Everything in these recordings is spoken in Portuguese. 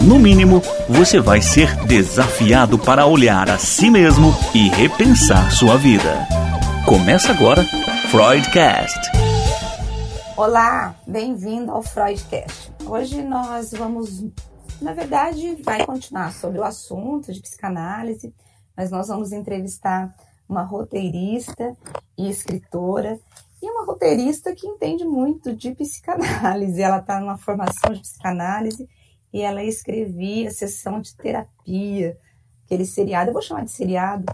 no mínimo, você vai ser desafiado para olhar a si mesmo e repensar sua vida. Começa agora, Freudcast. Olá, bem-vindo ao Freudcast. Hoje nós vamos, na verdade, vai continuar sobre o assunto de psicanálise, mas nós vamos entrevistar uma roteirista e escritora e uma roteirista que entende muito de psicanálise. Ela está numa formação de psicanálise e ela escrevia sessão de terapia, aquele seriado, eu vou chamar de seriado,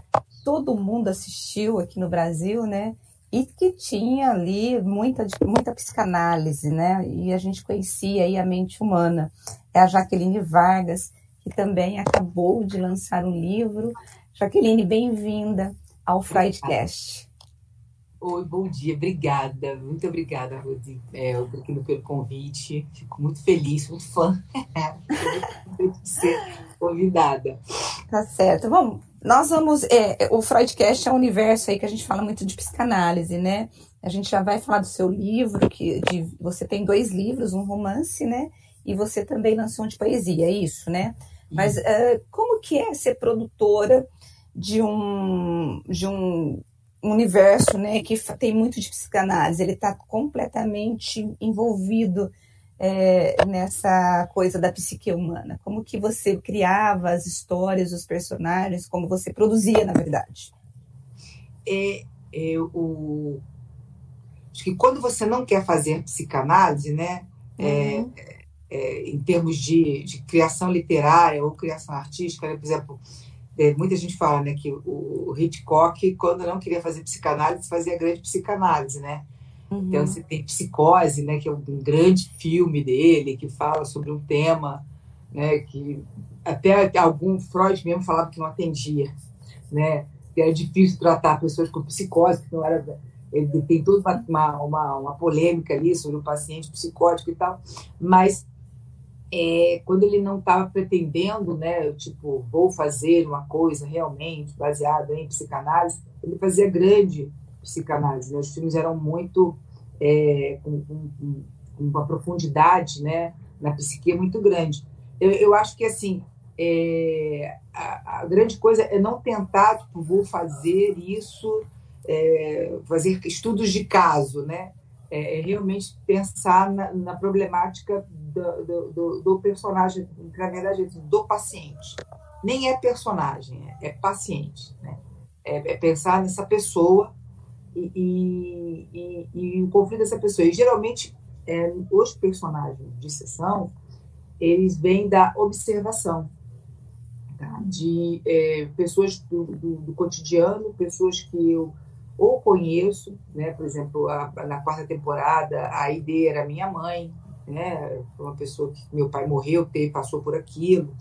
todo mundo assistiu aqui no Brasil, né? e que tinha ali muita, muita psicanálise, né? E a gente conhecia aí a mente humana. É a Jaqueline Vargas, que também acabou de lançar um livro. Jaqueline, bem-vinda ao Freudcast. Oi, bom dia, obrigada, muito obrigada, Rodi, é, pelo convite, fico muito feliz, muito fã de ser convidada. Tá certo, vamos, nós vamos. É, o Freudcast é um universo aí que a gente fala muito de psicanálise, né? A gente já vai falar do seu livro, que de, você tem dois livros, um romance, né? E você também lançou um de poesia, é isso, né? Mas uh, como que é ser produtora de um, de um universo, né, que tem muito de psicanálise? Ele está completamente envolvido é, nessa coisa da psique humana? Como que você criava as histórias, os personagens, como você produzia, na verdade? É, é, o... Acho que quando você não quer fazer psicanálise, né, é, uhum. É, em termos de, de, criação literária ou criação artística, né, por exemplo, é, muita gente fala né, que o, o Hitchcock, quando não queria fazer psicanálise, fazia grande psicanálise, né? Uhum. Então, você tem Psicose, né, que é um grande filme dele, que fala sobre um tema né, que até algum Freud mesmo falava que não atendia, né? Que era difícil tratar pessoas com psicose, que não era ele tem toda uma, uma, uma, polêmica ali sobre o paciente psicótico e tal, mas é, quando ele não estava pretendendo, né, tipo, vou fazer uma coisa realmente baseada em psicanálise, ele fazia grande psicanálise. Né? Os filmes eram muito é, com, com, com, uma profundidade né, na psique muito grande. Eu, eu acho que assim é, a, a, grande coisa é não tentar, tipo, vou fazer isso, é, fazer estudos de caso, né? É, é realmente pensar na, na problemática do, do, do, personagem, na verdade, do paciente. Nem é personagem, é, é paciente, né? É, é pensar nessa pessoa e, e, e, o conflito dessa pessoa. E geralmente, é, os personagens de sessão, eles vêm da observação, tá? de é, pessoas do, do, do, cotidiano, pessoas que eu ou conheço, né? por exemplo, a, na quarta temporada, a ideia era minha mãe, né? uma pessoa que meu pai morreu, teve, passou por aquilo,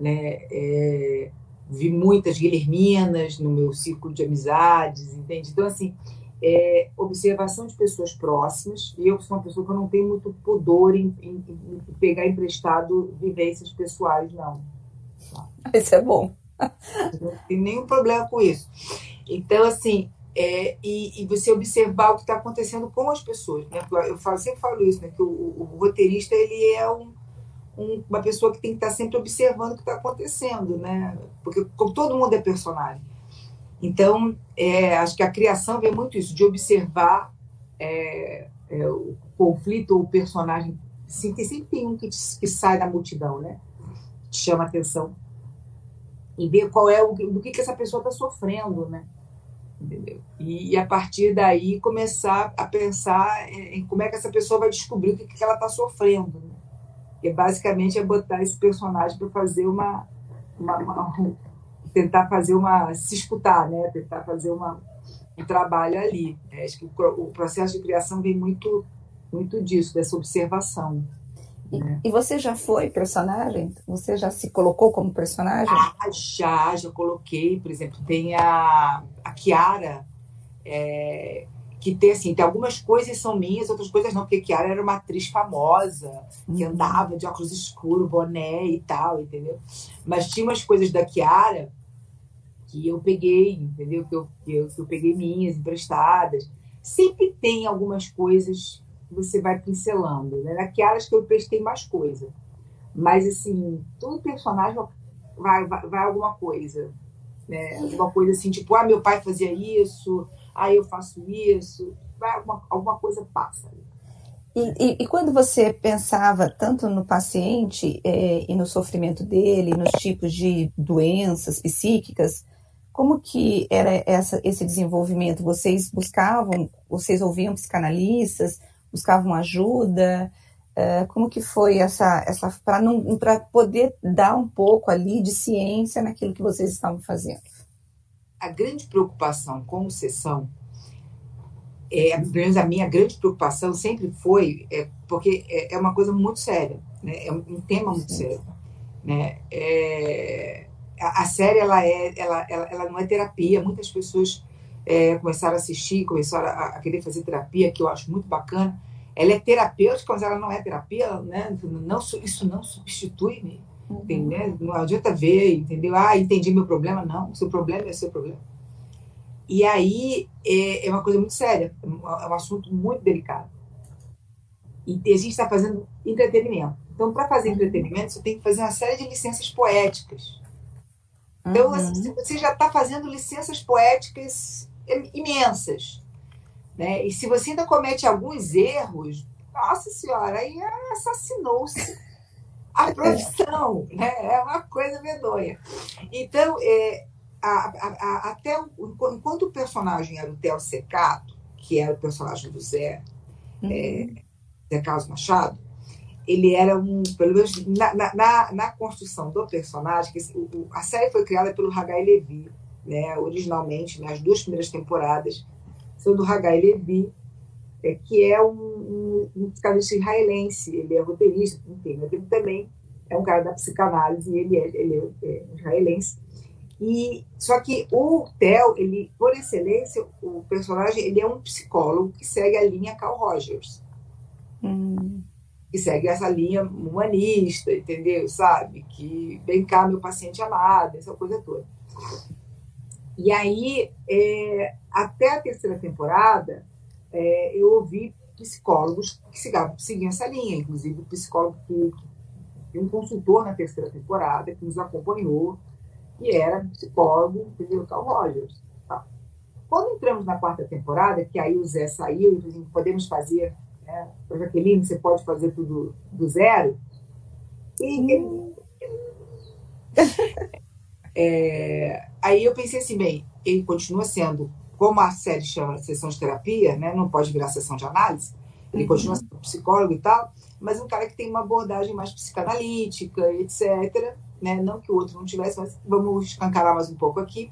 né? É, vi muitas guilherminas no meu círculo de amizades, entende? Então, assim, é, observação de pessoas próximas, e eu sou uma pessoa que não tenho muito pudor em, em, em pegar emprestado vivências pessoais, não. Isso é bom. Não tem nenhum problema com isso. Então, assim, é, e, e, você observar o que está acontecendo com as pessoas. Né? Eu falo, sempre falo isso, né? que o, o, o roteirista ele é um, um, uma pessoa que tem que estar sempre observando o que está acontecendo, né? Porque como todo mundo é personagem. Então, é, acho que a criação vem muito isso, de observar é, é, o conflito ou o personagem. Sim, tem, sempre tem um que, que sai da multidão, né? Te chama atenção. E ver qual é o do que, que essa pessoa está sofrendo, né? Entendeu? E, e, a partir daí começar a pensar em como é que essa pessoa vai descobrir o que, que ela está sofrendo. Né? que basicamente é botar esse personagem para fazer uma, uma, uma, tentar fazer uma se escutar, né? Tentar fazer uma, um trabalho ali. É, acho que o, o, processo de criação vem muito muito disso, dessa observação. E, né? e, você já foi personagem? Você já se colocou como personagem? Ah, já, já coloquei. Por exemplo, tem a, a Kiara, é, que tem assim, tem algumas coisas são minhas, outras coisas não, porque Kiara era uma atriz famosa, que uhum. andava de óculos escuros, boné e tal, entendeu? Mas tinha umas coisas da Kiara que eu peguei, entendeu? Que eu, que eu, que eu peguei minhas emprestadas. Sempre tem algumas coisas você vai pincelando, né? Na Kiara acho que eu prestei mais coisa. Mas, assim, todo personagem vai, vai, vai alguma coisa. Né? Alguma coisa assim, tipo, ah, meu pai fazia isso, aí eu faço isso, alguma, alguma coisa passa. E, e, e, quando você pensava tanto no paciente é, e no sofrimento dele, nos tipos de doenças psíquicas, como que era essa, esse desenvolvimento? Vocês buscavam, vocês ouviam psicanalistas, buscavam ajuda? É, como que foi essa, essa para poder dar um pouco ali de ciência naquilo que vocês estavam fazendo? a grande preocupação com sessão, é, pelo menos a minha grande preocupação sempre foi, é, porque é, é uma coisa muito séria, né? é um tema muito sério. Né? É, a, a, série ela, é, ela, ela, ela não é terapia, muitas pessoas é, começaram a assistir, começaram a, a, querer fazer terapia, que eu acho muito bacana. Ela é terapêutica, mas ela não é terapia, né? não, isso não substitui né? Entendeu? Não adianta ver, entendeu? Ah, entendi meu problema. Não, seu problema é seu problema. E aí é, é uma coisa muito séria, é um, é um assunto muito delicado. E a gente está fazendo entretenimento. Então, para fazer entretenimento, você tem que fazer uma série de licenças poéticas. Então, uhum. assim, você já está fazendo licenças poéticas imensas. Né? E se você ainda comete alguns erros, nossa senhora, aí assassinou-se a profissão, né? É uma coisa medonha. Então, é, a, a, a, até enquanto o personagem era o Theo Secato, que era o personagem do Zé, uhum. é, Zé Carlos Machado, ele era um, pelo menos na, na, na construção do personagem, que o, a série foi criada pelo Hagai Levi, né, originalmente, nas né, duas primeiras temporadas, são do Hagai Levi, é, que é um, um, um psicanalista israelense, ele é roteirista, enfim, mas ele também é um cara da psicanálise, ele é, ele é, é israelense. E, só que o Theo, ele, por excelência, o personagem, ele é um psicólogo que segue a linha Carl Rogers. Hum. Que segue essa linha humanista, entendeu? Sabe? Que vem cá, meu paciente amado, essa coisa toda. E aí, é, até a terceira temporada, é, eu ouvi psicólogos que seguiam essa linha, inclusive o psicólogo que, que um consultor na terceira temporada que nos acompanhou, que era psicólogo, entendeu? Carl Rogers. Tá. Quando entramos na quarta temporada, que aí o Zé saiu, e podemos fazer, né, para Jaqueline, você pode fazer tudo do zero. E é, aí eu pensei assim, bem, ele continua sendo como a série chama sessão de terapia, né, não pode virar sessão de análise, ele uhum. continua sendo psicólogo e tal, mas um cara que tem uma abordagem mais psicanalítica, etc. Né? Não que o outro não tivesse, mas vamos escancarar mais um pouco aqui.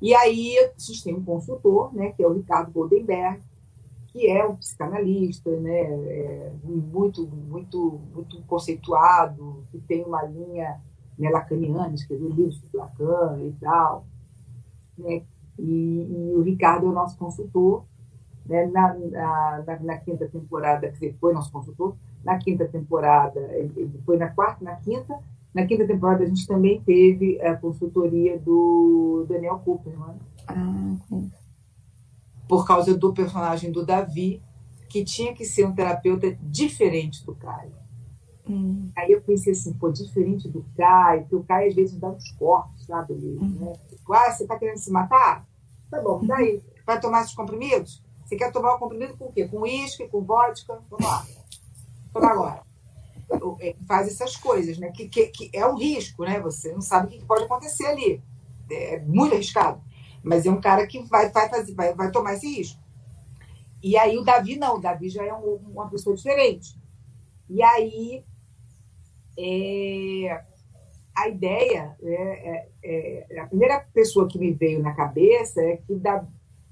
E aí a gente tem um consultor, né, que é o Ricardo Goldenberg, que é um psicanalista, né, é muito, muito, muito conceituado, que tem uma linha né, lacaniana, escreveu livros de Lacan e tal. Né, e, e, o Ricardo é o nosso consultor. Né, na, na, na, quinta temporada, quer dizer, foi nosso consultor. Na quinta temporada, ele foi na quarta, na quinta. Na quinta temporada, a gente também teve a consultoria do Daniel Cooper, né? Ah, por causa do personagem do Davi, que tinha que ser um terapeuta diferente do Caio. Hum. Aí eu pensei assim, pô, diferente do Caio, porque o Caio às vezes dá uns cortes, sabe? Hum. Né? Ah, você tá querendo se matar? Tá bom, daí. Vai tomar esses comprimidos? Você quer tomar o comprimido com o quê? Com uísque, com vodka? Vamos lá. Toma agora. É, faz essas coisas, né? Que, que, que, é um risco, né? Você não sabe o que pode acontecer ali. É muito arriscado. Mas é um cara que vai, vai, fazer, vai, vai tomar esse risco. E aí o Davi não, o Davi já é um, uma pessoa diferente. E aí é, a ideia, é, é, é, a primeira pessoa que me veio na cabeça é que da,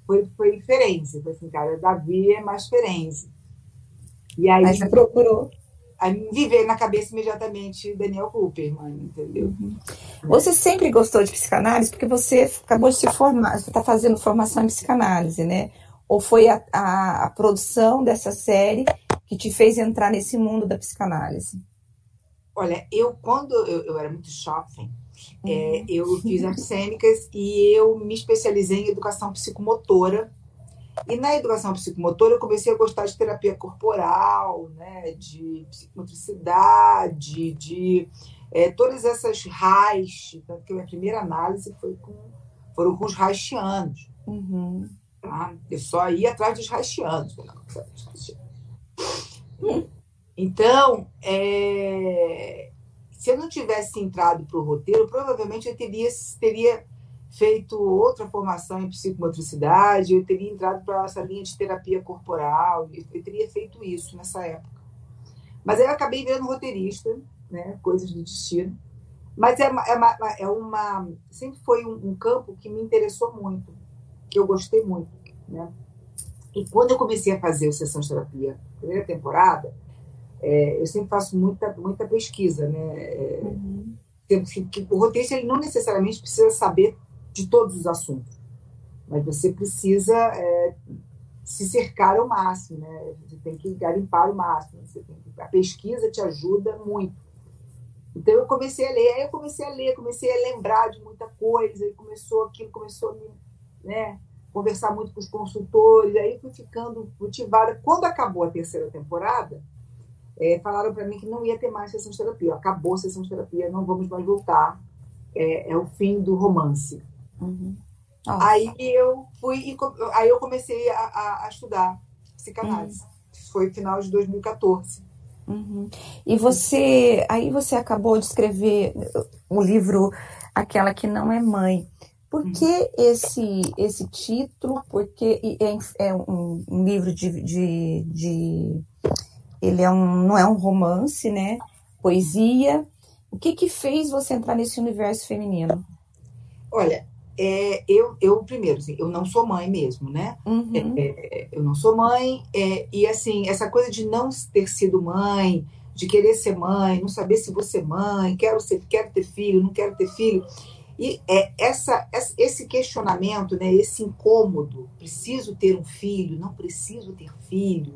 foi, foi Ferenze. Foi assim, cara, Davi é mais Ferenze. E aí, Mas você procurou. me veio na cabeça imediatamente Daniel Cooperman, entendeu? Uhum. Você sempre gostou de psicanálise porque você acabou de se formar, você está fazendo formação em psicanálise, né? Ou foi a, a, a, produção dessa série que te fez entrar nesse mundo da psicanálise? Olha, eu quando eu, eu era muito jovem, uhum. é, eu fiz artes cênicas e eu me especializei em educação psicomotora e na educação psicomotora eu comecei a gostar de terapia corporal, né, de psicomotricidade, de é, todas essas raios. Tanto que a minha primeira análise foi com, foram com os haitianos. Uhum. Tá? Eu só ia atrás dos haitianos. Então, é, se eu não tivesse entrado para o roteiro, provavelmente eu teria, teria feito outra formação em psicomotricidade, eu teria entrado para essa linha de terapia corporal, eu teria feito isso nessa época. Mas aí eu acabei virando roteirista, né, coisas do destino. Mas é é uma, é uma sempre foi um, um, campo que me interessou muito, que eu gostei muito, né? E quando eu comecei a fazer o sessão de terapia, primeira temporada, é, eu sempre faço muita muita pesquisa, né? É, uhum. que, que o roteirista ele não necessariamente precisa saber de todos os assuntos. Mas você precisa é, se cercar ao máximo, né? Você tem que garimpar o máximo. Você tem que, a pesquisa te ajuda muito. Então eu comecei a ler, aí eu comecei a ler, comecei a lembrar de muita coisa, e começou aquilo, começou a me, né, conversar muito com os consultores, aí fui ficando motivada. Quando acabou a terceira temporada, é, falaram para mim que não ia ter mais sessão de terapia. Acabou a sessão de terapia, não vamos mais voltar. É, é o fim do romance. Uhum. Aí eu fui e aí eu comecei a, a estudar psicanálise. Uhum. Foi final de 2014. Uhum. E você, aí você acabou de escrever o livro Aquela que não é mãe. Por que uhum. esse esse título? Porque é, é um, um, livro de, de, de, ele é um não é um romance, né? Poesia. O que que fez você entrar nesse universo feminino? Olha, é, eu, eu primeiro, assim, eu não sou mãe mesmo, né? Uhum. É, é, eu não sou mãe, é, e assim, essa coisa de não ter sido mãe, de querer ser mãe, não saber se vou ser mãe, quero, ser, quero ter filho, não quero ter filho. E é, essa, esse questionamento, né, esse incômodo, preciso ter um filho, não preciso ter filho,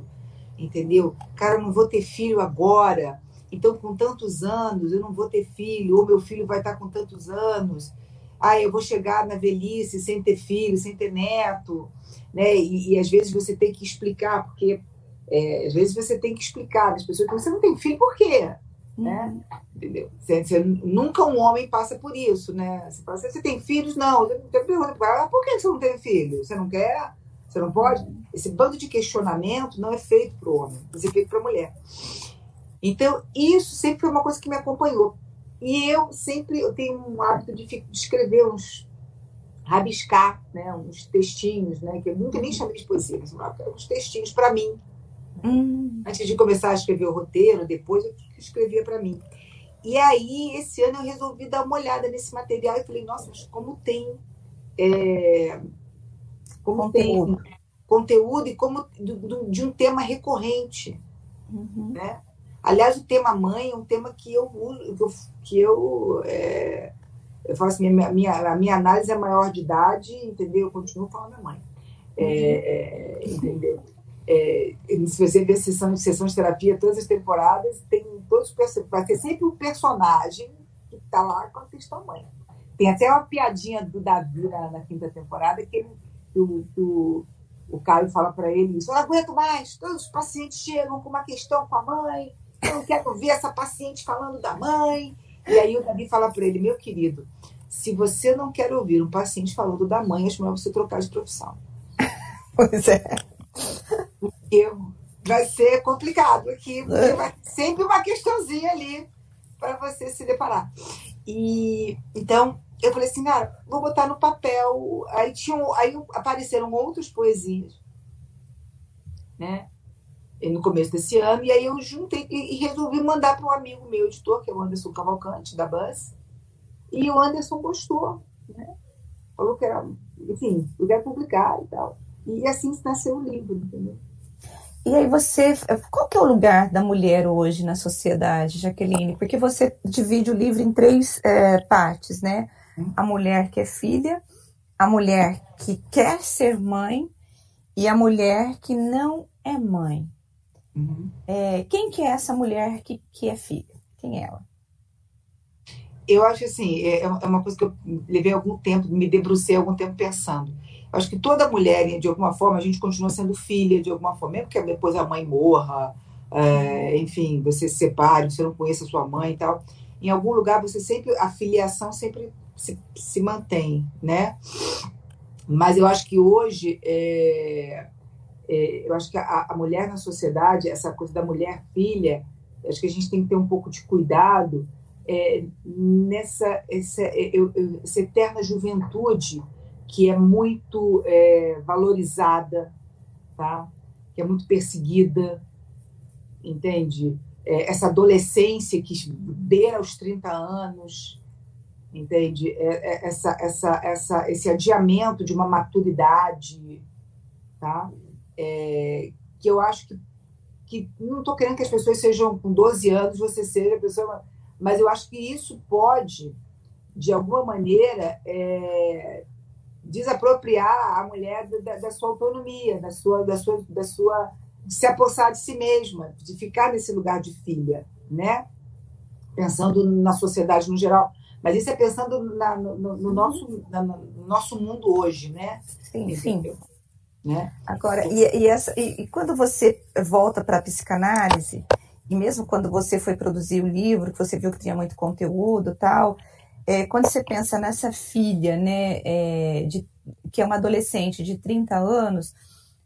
entendeu? Cara, não vou ter filho agora, então com tantos anos eu não vou ter filho, ou meu filho vai estar com tantos anos ah, eu vou chegar na velhice sem ter filho, sem ter neto, né? E, e às vezes você tem que explicar, porque é, às vezes você tem que explicar as pessoas que você não tem filho, por quê? Né? Uhum. Entendeu? Você, você, nunca um homem passa por isso, né? Você fala, você tem filhos? Não. Você pergunta, ah, por que você não tem filho? Você não quer? Você não pode? Esse bando de questionamento não é feito para o homem, é feito para a mulher. Então, isso sempre foi uma coisa que me acompanhou. E eu sempre eu tenho um hábito de escrever uns rabiscar, né, uns textinhos, né, que eu nunca nem chamei de poesia, mas uns textinhos para mim. Hum. Antes de começar a escrever o roteiro, depois eu escrevia para mim. E aí, esse ano, eu resolvi dar uma olhada nesse material e falei, nossa, mas como tem. É, como conteúdo. tem conteúdo e como de um tema recorrente. Uhum. Né? Aliás, o tema mãe é um tema que eu uso, que eu, é, eu faço assim, minha, minha, a minha análise é maior de idade, entendeu? Eu continuo falando da mãe. É, é, entendeu? É, se você ver sessão, sessão de terapia, todas as temporadas, tem todos vai ter sempre um personagem que está lá com a questão mãe. Tem até uma piadinha do Davi na, na quinta temporada que, ele, que, o, que o, o Caio fala para ele isso: eu não aguento mais, todos os pacientes chegam com uma questão com a mãe, eu não quero ver essa paciente falando da mãe. E aí o Davi fala para ele, meu querido, se você não quer ouvir um paciente falando da mãe, acho melhor você trocar de profissão. Pois é. Porque vai ser complicado aqui, porque é. vai sempre uma questãozinha ali para você se deparar. E então eu falei assim, cara, vou botar no papel. Aí tinham, aí apareceram outras poesias, né? no começo desse ano, e aí eu juntei e resolvi mandar para um amigo meu, editor, que é o Anderson Cavalcante, da Buzz, e o Anderson gostou, né? Falou que era, enfim, quero publicar e tal. E assim nasceu o livro, entendeu? E aí você, qual que é o lugar da mulher hoje na sociedade, Jaqueline? Porque você divide o livro em três é, partes, né? A mulher que é filha, a mulher que quer ser mãe e a mulher que não é mãe. Uhum. É, quem que é essa mulher que, que é filha? Quem é ela? Eu acho assim, é, é uma coisa que eu levei algum tempo, me debrucei algum tempo pensando. Acho que toda mulher, de alguma forma, a gente continua sendo filha de alguma forma, mesmo que depois a mãe morra, é, enfim, você se separe, você não conheça a sua mãe e tal. Em algum lugar você sempre, a filiação sempre se, se mantém, né? Mas eu acho que hoje, é, é, eu acho que a, a, mulher na sociedade, essa coisa da mulher filha, acho que a gente tem que ter um pouco de cuidado é, nessa essa, eu, eu, essa eterna juventude que é muito é, valorizada, tá? que é muito perseguida, entende? É, essa adolescência que beira aos 30 anos, entende? É, é, essa, essa, essa, esse adiamento de uma maturidade, tá? É, que eu acho que, que não estou querendo que as pessoas sejam com 12 anos, você seja pessoa, mas eu acho que isso pode, de alguma maneira, é, desapropriar a mulher da, da, sua autonomia, da sua, da sua, da sua, de se apossar de si mesma, de ficar nesse lugar de filha, né? Pensando na sociedade no geral, mas isso é pensando na, no, no, nosso, na, no nosso mundo hoje, né? Sim, Entendeu? sim. Né? Agora, e, e, essa, e, e quando você volta para a psicanálise, e mesmo quando você foi produzir o livro, que você viu que tinha muito conteúdo tal, é, quando você pensa nessa filha, né, é, de, que é uma adolescente de 30 anos,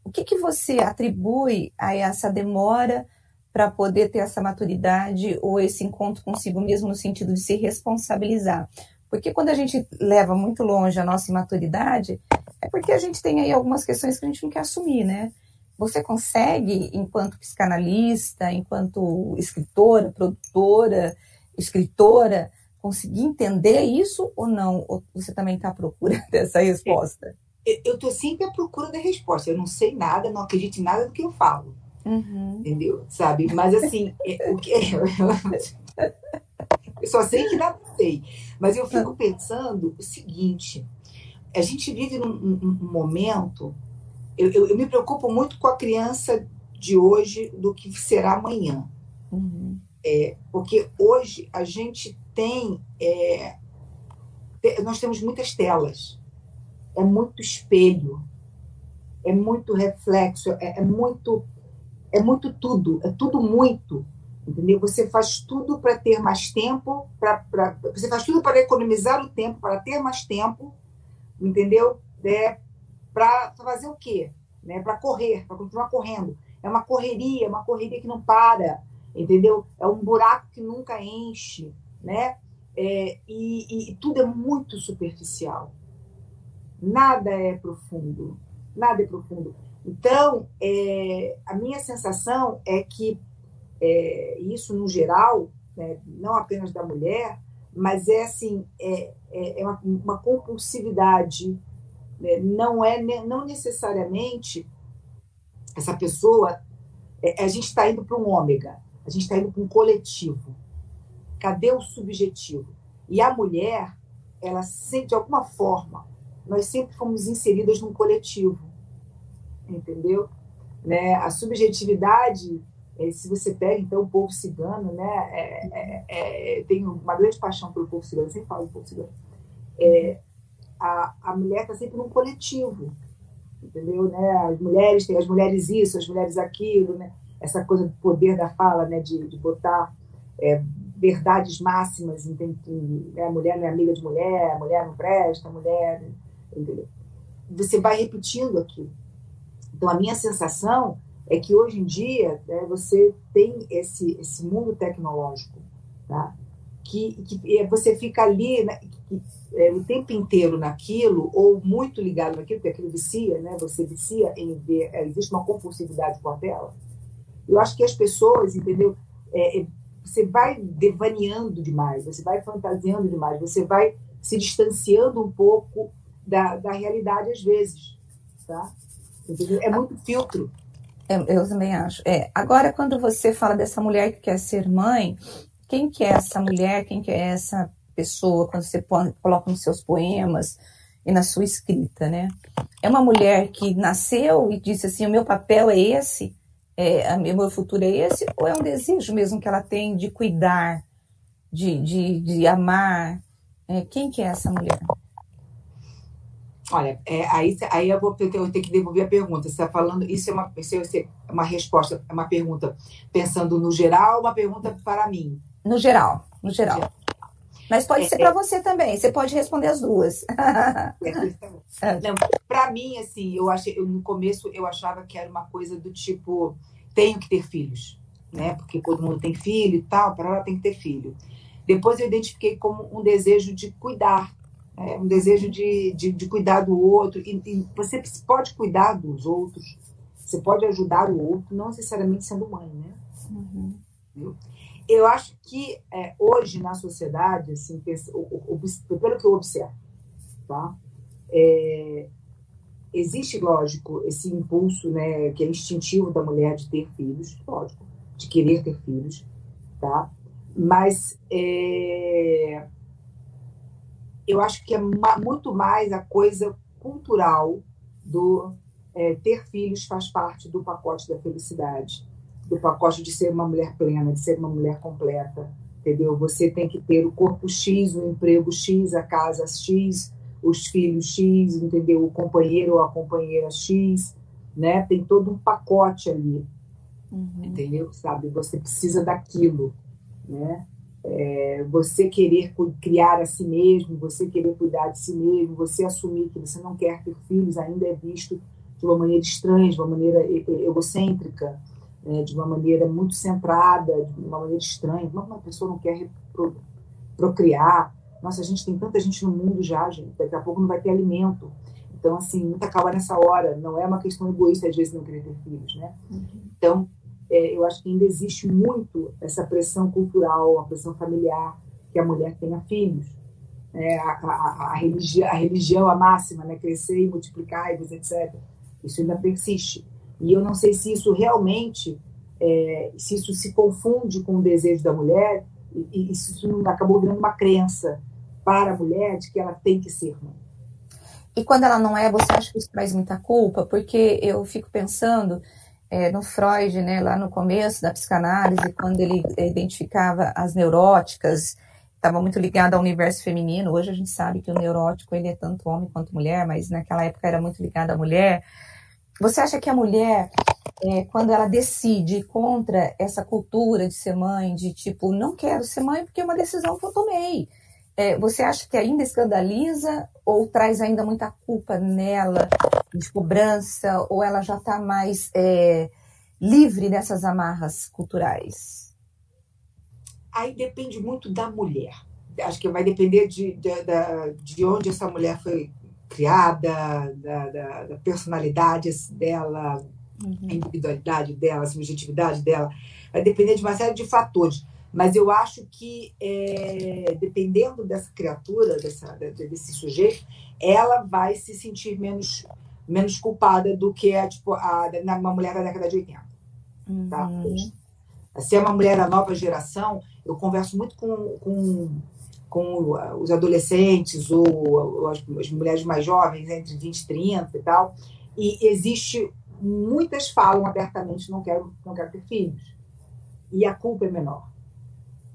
o que, que você atribui a essa demora para poder ter essa maturidade ou esse encontro consigo mesmo no sentido de se responsabilizar? Porque quando a gente leva muito longe a nossa imaturidade, é porque a gente tem aí algumas questões que a gente não quer assumir, né? Você consegue, enquanto psicanalista, enquanto escritora, produtora, escritora, conseguir entender isso ou não? Ou você também está à procura dessa resposta? Eu estou sempre à procura da resposta. Eu não sei nada, não acredito em nada do que eu falo. Uhum. Entendeu? Sabe? Mas assim, é, o que eu só sei que nada sei. Mas eu fico pensando o seguinte: a gente vive num, num momento. Eu, eu, eu, me preocupo muito com a criança de hoje do que será amanhã. Uhum. É, porque hoje a gente tem. É, nós temos muitas telas, é muito espelho, é muito reflexo, é, é muito. É muito tudo, é tudo muito. Entendeu? Você faz tudo para ter mais tempo, pra, pra, você faz tudo para economizar o tempo, para ter mais tempo, entendeu? É, para fazer o quê? Né? Para correr, para continuar correndo. É uma correria, uma correria que não para, entendeu? É um buraco que nunca enche, né? É, e, e, tudo é muito superficial. Nada é profundo, nada é profundo. Então, é, a minha sensação é que é, isso no geral, né, não apenas da mulher, mas é assim, é, é, é uma, uma compulsividade. Né? Não é não necessariamente essa pessoa. É, a gente está indo para um ômega, a gente está indo para um coletivo. Cadê o subjetivo? E a mulher, ela de alguma forma, nós sempre fomos inseridas num coletivo, entendeu? Né? A subjetividade, é, se você pega então o povo cigano, né? É, é, é, tenho uma grande paixão pelo povo cigano, eu sempre falo do povo cigano. É, a, a mulher está sempre num coletivo, entendeu? Né? As mulheres têm as mulheres isso, as mulheres aquilo, né? essa coisa do poder da fala, né? de, de botar é, verdades máximas, entende? Né? A mulher não é amiga de mulher, a mulher não presta, a mulher. Entendeu? Você vai repetindo aquilo. Então, a minha sensação é que hoje em dia né, você tem esse, esse mundo tecnológico, tá? que, que você fica ali né, que, é, o tempo inteiro naquilo, ou muito ligado naquilo, porque aquilo vicia, né? você vicia em ver, é, existe uma compulsividade com a tela. Eu acho que as pessoas, entendeu? É, é você vai devaneando demais, você vai fantasiando demais, você vai se distanciando um pouco da, da realidade às vezes, tá? É muito filtro. Eu, eu também acho. É, agora, quando você fala dessa mulher que quer ser mãe, quem que é essa mulher, quem que é essa pessoa, quando você coloca nos seus poemas e na sua escrita, né? É uma mulher que nasceu e disse assim, o meu papel é esse, é, o meu futuro é esse, ou é um desejo mesmo que ela tem de cuidar, de, de, de amar? É, quem que é essa mulher? Olha, é, aí, aí eu vou ter, eu ter que devolver a pergunta. Você está falando, isso é uma, isso é uma resposta, é uma pergunta pensando no geral, uma pergunta para mim. No geral, no geral. Mas pode é, ser para você também. Você pode responder as duas. É, para mim, assim, eu achei, eu, no começo eu achava que era uma coisa do tipo tenho que ter filhos, né? Porque todo mundo tem filho e tal, para ela tem que ter filho. Depois eu identifiquei como um desejo de cuidar, é, um desejo de, de, de, cuidar do outro. E, e, você pode cuidar dos outros, você pode ajudar o outro, não necessariamente sendo mãe, né? Uhum. Eu acho que é, hoje na sociedade, assim, pelo que eu observo, tá? É, existe, lógico, esse impulso, né, que é instintivo da mulher de ter filhos, lógico, de querer ter filhos, tá? Mas é, eu acho que é muito mais a coisa cultural do é, ter filhos faz parte do pacote da felicidade, do pacote de ser uma mulher plena, de ser uma mulher completa, entendeu? Você tem que ter o corpo X, o emprego X, a casa X, os filhos X, entendeu? O companheiro ou a companheira X, né? Tem todo um pacote ali, uhum. entendeu? Sabe? Você precisa daquilo, né? É, você querer criar a si mesmo, você querer cuidar de si mesmo, você assumir que você não quer ter filhos ainda é visto de uma maneira estranha, de uma maneira egocêntrica, né? de uma maneira muito centrada, de uma maneira estranha. Como uma pessoa não quer procriar? Nossa, a gente tem tanta gente no mundo já, gente. Daqui a pouco não vai ter alimento. Então, assim, muita calma nessa hora. Não é uma questão egoísta, às vezes, não querer ter filhos, né? Uhum. Então, é, eu acho que ainda existe muito essa pressão cultural, a pressão familiar, que a mulher tenha filhos. É, a, a, a, religião, a religião, a máxima, né? Crescer e multiplicar, etc. Isso ainda persiste. E eu não sei se isso realmente, é, se isso se confunde com o desejo da mulher e, e isso não acabou virando uma crença para a mulher de que ela tem que ser mãe. E quando ela não é, você acha que isso traz muita culpa? Porque eu fico pensando é, no Freud, né, lá no começo da psicanálise, quando ele identificava as neuróticas, estava muito ligado ao universo feminino. Hoje a gente sabe que o neurótico ele é tanto homem quanto mulher, mas naquela época era muito ligado à mulher. Você acha que a mulher, é, quando ela decide contra essa cultura de ser mãe, de tipo, não quero ser mãe porque é uma decisão que eu tomei, é, você acha que ainda escandaliza ou traz ainda muita culpa nela, de cobrança, ou ela já está mais é, livre dessas amarras culturais? Aí depende muito da mulher. Acho que vai depender de, de, de onde essa mulher foi criada, da, da, da personalidade dela, uhum. a individualidade dela, a subjetividade dela. Vai depender de uma série de fatores. Mas eu acho que, é, dependendo dessa criatura, dessa, desse sujeito, ela vai se sentir menos, menos culpada do que a, tipo, a, uma mulher da década de 80. Tá? Uhum. Tá? Se é uma mulher da nova geração, eu converso muito com, com, com os adolescentes ou as, as mulheres mais jovens, entre 20 e 30 e tal, e existe, muitas falam abertamente, não quero, não quero ter filhos. E a culpa é menor.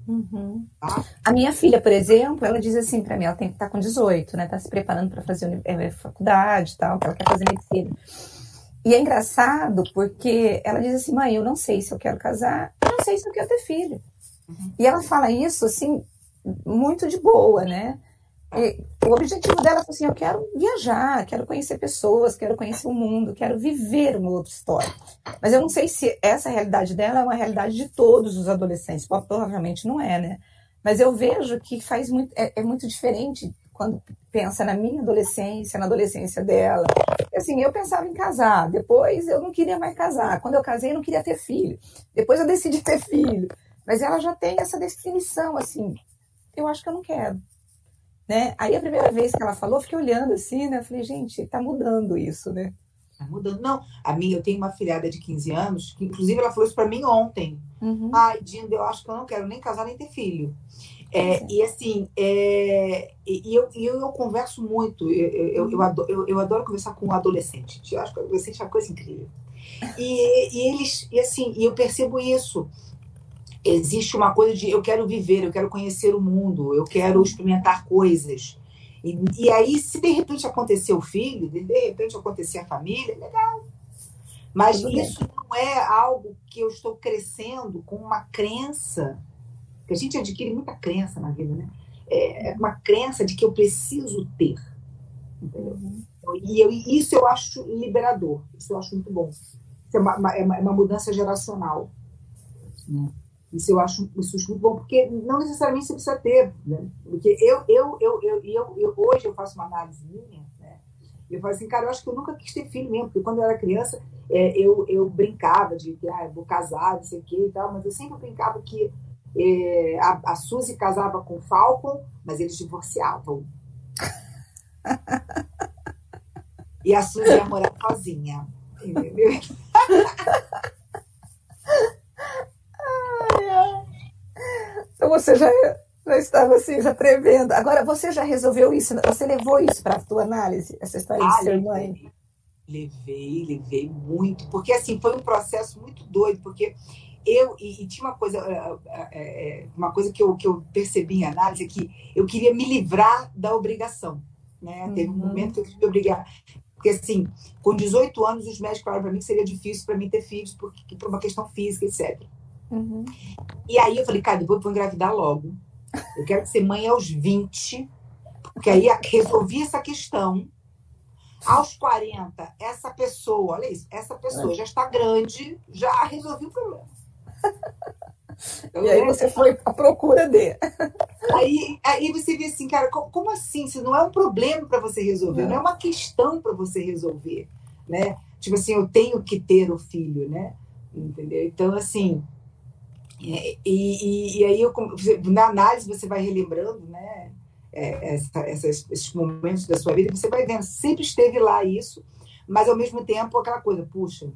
Uhum. Tá? A minha filha, por exemplo, ela diz assim para mim, ela tem que estar tá com 18, né? Está se preparando para fazer é, faculdade e tal, ela quer fazer medicina. E é engraçado porque ela diz assim, mãe, eu não sei se eu quero casar, eu não sei se eu quero ter filho. Uhum. E ela fala isso assim, muito de boa, né? E o objetivo dela foi assim: eu quero viajar, quero conhecer pessoas, quero conhecer o mundo, quero viver uma outra história. Mas eu não sei se essa realidade dela é uma realidade de todos os adolescentes. Provavelmente não é, né? Mas eu vejo que faz muito, é, é muito diferente quando pensa na minha adolescência, na adolescência dela. Assim, eu pensava em casar, depois eu não queria mais casar. Quando eu casei, eu não queria ter filho. Depois eu decidi ter filho. Mas ela já tem essa definição, assim, eu acho que eu não quero. Né? Aí a primeira vez que ela falou, fiquei olhando assim, né? Eu falei, gente, tá mudando isso, né? Vai mudando. Não, a minha, eu tenho uma filhada de 15 anos, que inclusive ela falou isso para mim ontem. Uhum. Ai, Dinda, eu acho que eu não quero nem casar nem ter filho. É, e assim, é, e eu, eu, eu, converso muito, eu, eu, eu, adoro, eu, adoro conversar com um adolescente. Eu acho que o adolescente é uma coisa incrível. E, e eles, e assim, e eu percebo isso. Existe uma coisa de eu quero viver, eu quero conhecer o mundo, eu quero experimentar coisas. E, e aí, se de repente acontecer o filho, de repente acontecer a família, legal. Mas Tudo isso bem. não é algo que eu estou crescendo com uma crença, que a gente adquire muita crença na vida, né? É, é uma crença de que eu preciso ter. Entendeu? Uhum. E eu, isso eu acho liberador, isso eu acho muito bom. Isso é uma, é uma, é uma mudança geracional. Né? Isso eu acho isso muito bom, porque não necessariamente você precisa ter, né? Porque eu, eu, eu, eu, eu, eu hoje eu faço uma análise minha, né? Eu falo assim, cara, eu acho que eu nunca quis ter filho mesmo, porque quando eu era criança, é, eu, eu brincava de que, ah, vou casar, não sei o que e tal, mas eu sempre brincava que é, a, a Suzy casava com o Falcon, mas eles divorciavam. e a Suzy ia morar sozinha, entendeu? Então você já, já estava assim, já prevendo. Agora, você já resolveu isso? Você levou isso para a tua análise, essa história ah, de ser mãe? Levei, levei muito. Porque, assim, foi um processo muito doido, porque eu, e, e tinha uma coisa, é, é, uma coisa que eu, que eu percebi em análise, é que eu queria me livrar da obrigação. Né? Uhum. Teve um uhum. momento que eu queria me obrigar. Porque, assim, com 18 anos, os médicos falaram para mim que seria difícil para mim ter filhos, porque, por uma questão física, etc. Uhum. E aí eu falei, cara, eu vou, engravidar logo. Eu quero ser mãe aos 20, porque aí resolvi essa questão. Aos 40, essa pessoa, olha isso, essa pessoa já está grande, já resolvi o problema. Então, e aí você foi à procura de. Aí, aí você vê assim, cara, como, assim? Se não é um problema para você resolver, não. não é uma questão para você resolver, né? Tipo assim, eu tenho que ter o filho, né? Entendeu? Então, assim, é, e, e, e, aí, eu, na análise, você vai relembrando né, é, essa, essas, esses momentos da sua vida, você vai vendo, sempre esteve lá isso, mas ao mesmo tempo aquela coisa, puxa,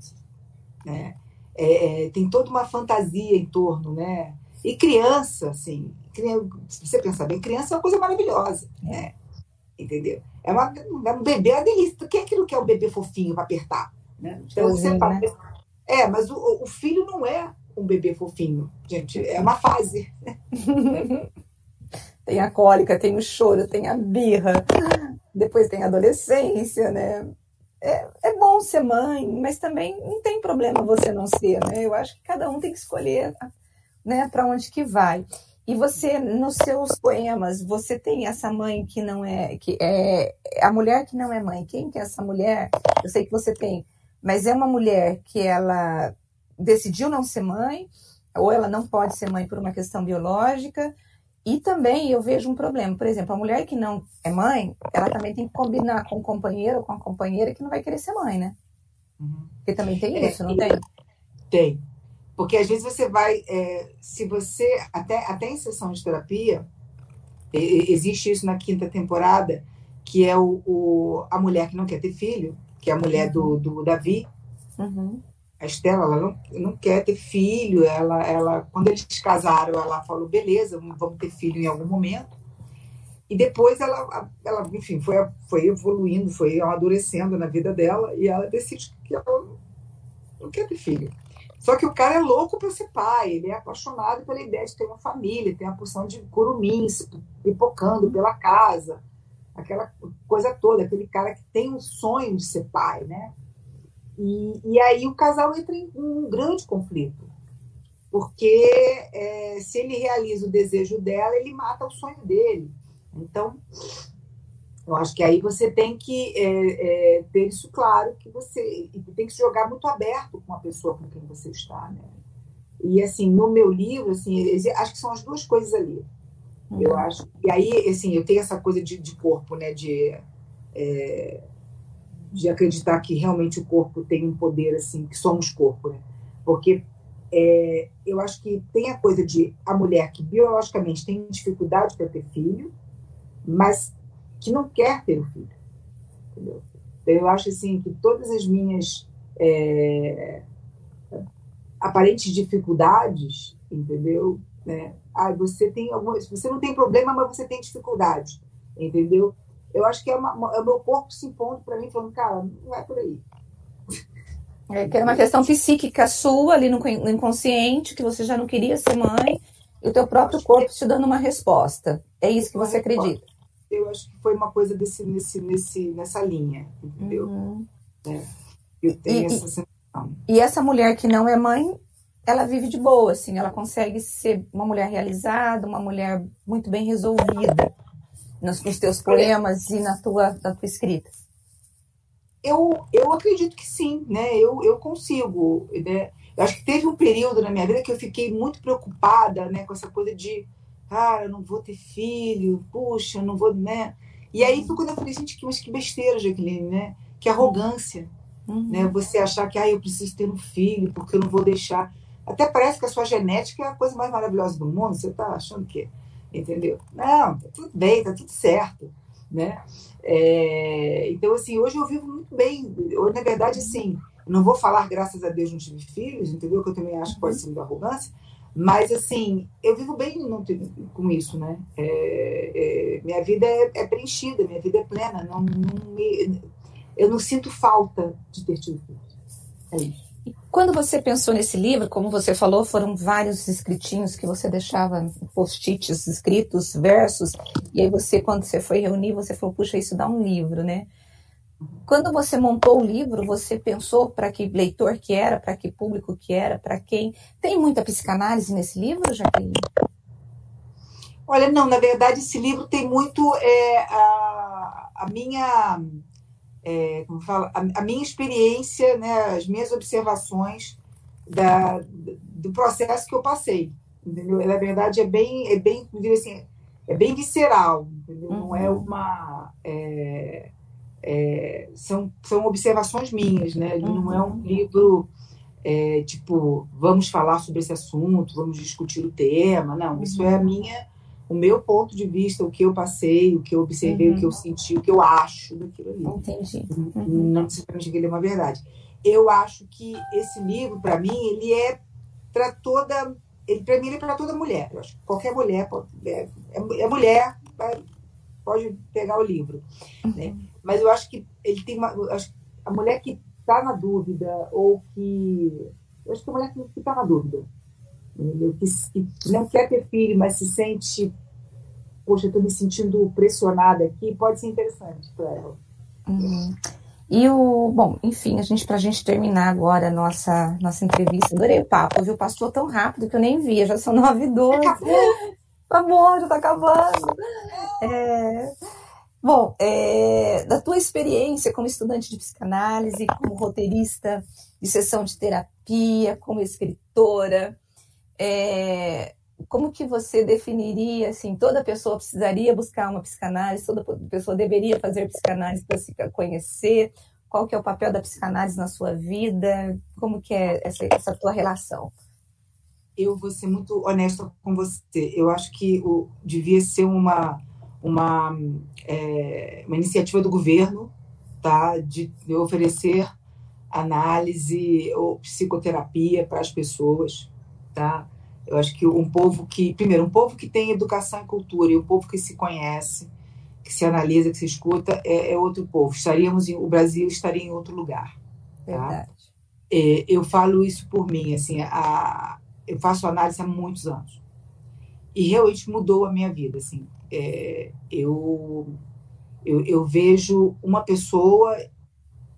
né, é, é tem toda uma fantasia em torno, né? E criança, assim, se você pensar bem, criança é uma coisa maravilhosa, né? Entendeu? É uma, um bebê é uma delícia. Quem é que não quer um bebê fofinho para apertar? Né? Então, você né? É, mas o, o filho não é um bebê fofinho. Gente, é uma fase. tem a cólica, tem o choro, tem a birra, depois tem a adolescência, né? É, é bom ser mãe, mas também não tem problema você não ser, né? Eu acho que cada um tem que escolher, né, para onde que vai. E você, nos seus poemas, você tem essa mãe que não é, que é a mulher que não é mãe. Quem que é essa mulher? Eu sei que você tem, mas é uma mulher que ela decidiu não ser mãe, ou ela não pode ser mãe por uma questão biológica. E também eu vejo um problema, por exemplo, a mulher que não é mãe, ela também tem que combinar com o companheiro ou com a companheira que não vai querer ser mãe, né? Uhum. Porque também tem é, isso, não tem? Tem. Porque às vezes você vai, é, se você, até, até em sessão de terapia, existe isso na quinta temporada, que é o, o, a mulher que não quer ter filho, que é a mulher do, do Davi, uhum a Estela ela não, não quer ter filho. Ela, ela, quando eles casaram, ela falou: beleza, vamos ter filho em algum momento. E depois ela, ela enfim, foi, foi evoluindo, foi amadurecendo na vida dela e ela decide que ela não quer ter filho. Só que o cara é louco para ser pai, ele é apaixonado pela ideia de ter uma família, tem a porção de curumins pipocando pela casa, aquela coisa toda, aquele cara que tem um sonho de ser pai, né? E, e aí o casal entra em um grande conflito, porque é, se ele realiza o desejo dela, ele mata o sonho dele. Então, eu acho que aí você tem que é, é, ter isso claro, que você tem que se jogar muito aberto com a pessoa com quem você está, né? E assim, no meu livro, assim, acho que são as duas coisas ali. Uhum. Eu acho. E aí, assim, eu tenho essa coisa de, de corpo, né? De é, de acreditar que realmente o corpo tem um poder assim, que somos corpo, né? Porque é, eu acho que tem a coisa de a mulher que biologicamente tem dificuldade para ter filho, mas que não quer ter o filho, entendeu? Eu acho assim que todas as minhas é, aparentes dificuldades, entendeu? Ah, você tem alguma, você não tem problema, mas você tem dificuldade, entendeu? Eu acho que é, uma, é o meu corpo se impondo para mim, falando, cara, não é por aí. É que é uma questão psíquica sua ali no inconsciente, que você já não queria ser mãe, e o teu próprio corpo te dando uma resposta. É isso que você acredita? Eu acho que foi uma coisa desse, nesse, nesse, nessa linha, entendeu? Uhum. É. Eu tenho e, essa sensação. E essa mulher que não é mãe, ela vive de boa, assim, ela consegue ser uma mulher realizada, uma mulher muito bem resolvida nos, nos teus poemas e na tua, na tua escrita. Eu, eu acredito que sim, né? Eu, eu consigo, né? Eu acho que teve um período na minha vida que eu fiquei muito preocupada, né, com essa coisa de, cara, eu não vou ter filho, puxa, não vou, né? E aí foi quando eu falei, gente, que, mas que besteira, Jaqueline, né? Que arrogância, uhum. né? Você achar que, ah, eu preciso ter um filho porque eu não vou deixar. Até parece que a sua genética é a coisa mais maravilhosa do mundo, você está achando que, entendeu? Não, tá tudo bem, tá tudo certo, né? É, então, assim, hoje eu vivo muito bem. Hoje, na verdade, assim, não vou falar, graças a Deus, não tive filhos, entendeu? Que eu também acho que pode ser uma arrogância. Mas, assim, eu vivo bem com isso, né? É, é, minha vida é, é, preenchida, minha vida é plena. Não, não me, eu não sinto falta de ter tido filhos. É isso. Quando você pensou nesse livro, como você falou, foram vários escritinhos que você deixava, post-its escritos, versos, e aí você, quando você foi reunir, você falou, puxa, isso dá um livro, né? Quando você montou o livro, você pensou para que leitor que era, para que público que era, para quem? Tem muita psicanálise nesse livro, Jaqueline? Olha, não, na verdade esse livro tem muito é, a, a minha é, como fala, a, a, minha experiência, né, as minhas observações da, do processo que eu passei, entendeu? Na verdade é bem, é bem, assim, é bem visceral, entendeu? Uhum. Não é uhum. uma é, é, são, são observações minhas, né? Uhum. Não é um uhum. livro é, tipo vamos falar sobre esse assunto, vamos discutir o tema, não. Uhum. Isso é a uhum. minha o meu ponto de vista, o que eu passei, o que eu observei, uhum. o que eu senti, o que eu acho daquilo ali. Entendi. Uhum. Não necessariamente que ele é uma verdade. Eu acho que esse livro, para mim, ele é para toda. Ele, para mim, ele é para toda mulher. Eu acho que qualquer mulher pode, é, é, é mulher, pode pegar o livro. Uhum. Né? Mas eu acho que ele tem uma. Acho, a mulher que está na dúvida, ou que. Eu acho que a mulher que está na dúvida que, que não quer ter filho, mas se sente, poxa, estou me sentindo pressionada aqui, pode ser interessante para ela. Uhum. E o, bom, enfim, a gente, para a gente terminar agora a nossa, nossa entrevista, adorei o papo, viu? Passou tão rápido que eu nem via, já são nove e doze. Amor, já está acabando. É... Bom, é, da tua experiência como estudante de psicanálise, como roteirista de sessão de terapia, como escritora, é, como que você definiria, assim, toda pessoa precisaria buscar uma psicanálise, toda pessoa deveria fazer psicanálise para se conhecer? Qual que é o papel da psicanálise na sua vida? Como que é essa, essa tua relação? Eu vou ser muito honesta com você. Eu acho que o, devia ser uma, uma, é, uma iniciativa do governo tá, de, de oferecer análise ou psicoterapia para as pessoas tá? Eu acho que um povo que, primeiro, um povo que tem educação e cultura e um povo que se conhece, que se analisa, que se escuta, é, é outro povo. Estaríamos em, o Brasil estaria em outro lugar. Tá? Verdade. É, eu falo isso por mim, assim, a, eu faço análise há muitos anos e realmente mudou a minha vida, assim. É, eu, eu, eu vejo uma pessoa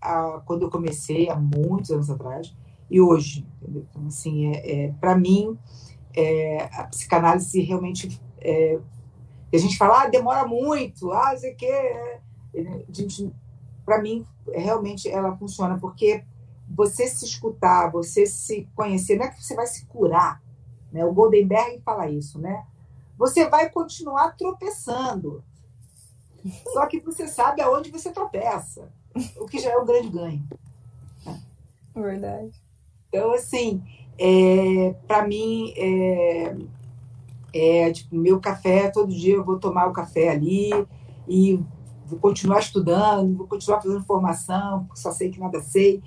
a, quando eu comecei há muitos anos atrás e hoje. Entendeu? Então, assim, é, é para mim, é, a psicanálise realmente. É, a gente fala, ah, demora muito, ah, sei que. É, para mim, realmente ela funciona, porque você se escutar, você se conhecer, não é que você vai se curar, né? O Goldenberg fala isso, né? Você vai continuar tropeçando. Só que você sabe aonde você tropeça, o que já é um grande ganho. Verdade. Então, assim, é, para mim, é, é, tipo, meu café, todo dia eu vou tomar o café ali e vou continuar estudando, vou continuar fazendo formação, porque só sei que nada sei.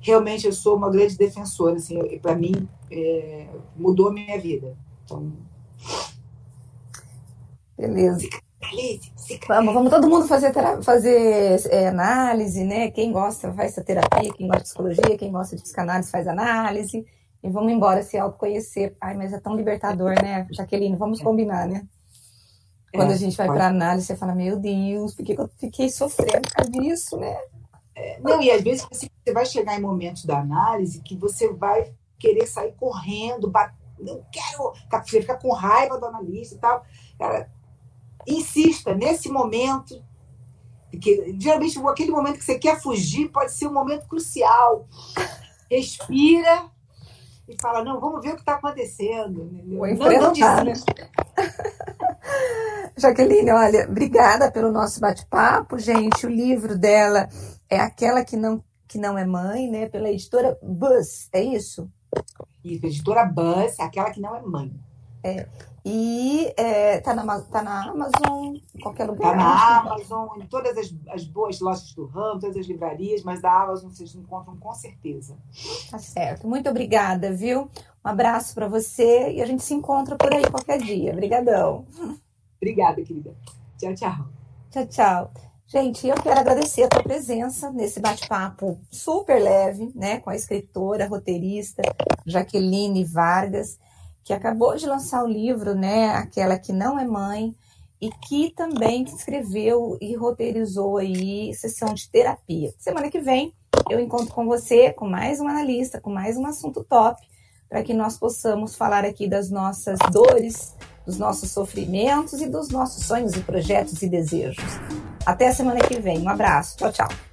Realmente eu sou uma grande defensora, assim, para mim é, mudou a minha vida. Então, beleza. Vamos, vamos todo mundo fazer, fazer é, análise, né? Quem gosta faz essa terapia, quem gosta de psicologia, quem gosta de psicanálise faz análise. E vamos embora se autoconhecer. Ai, mas é tão libertador, né, Jaqueline? Vamos combinar, né? Quando é, a gente vai para análise, você fala, meu Deus, por que eu fiquei sofrendo por causa disso, né? É, não, e às vezes você vai chegar em momentos da análise que você vai querer sair correndo, não quero, você fica com raiva do analista e tal. Cara, insista nesse momento, porque geralmente aquele momento que você quer fugir pode ser um momento crucial. Respira e fala, não, vamos ver o que está acontecendo. Vou enfrentar, não, não Jaqueline, olha, obrigada pelo nosso bate-papo, gente. O livro dela é Aquela que não, que não é Mãe, né? Pela editora Buzz, é isso? Isso, editora Buzz, aquela que não é mãe. É. E é, tá, na, tá na Amazon, em qualquer lugar. Tá na Amazon, em todas as, as boas lojas do ramo, todas as livrarias, mas da Amazon vocês encontram com certeza. Tá certo. Muito obrigada, viu? Um abraço para você e a gente se encontra por aí qualquer dia. Obrigadão. Obrigada, querida. Tchau, tchau. Tchau, tchau. Gente, eu quero agradecer a tua presença nesse bate-papo super leve, né, com a escritora, roteirista Jaqueline Vargas que acabou de lançar o livro, né, aquela que não é mãe, e que também escreveu e roteirizou aí sessão de terapia. Semana que vem eu encontro com você com mais um analista, com mais um assunto top, para que nós possamos falar aqui das nossas dores, dos nossos sofrimentos e dos nossos sonhos e projetos e desejos. Até a semana que vem. Um abraço. Tchau, tchau.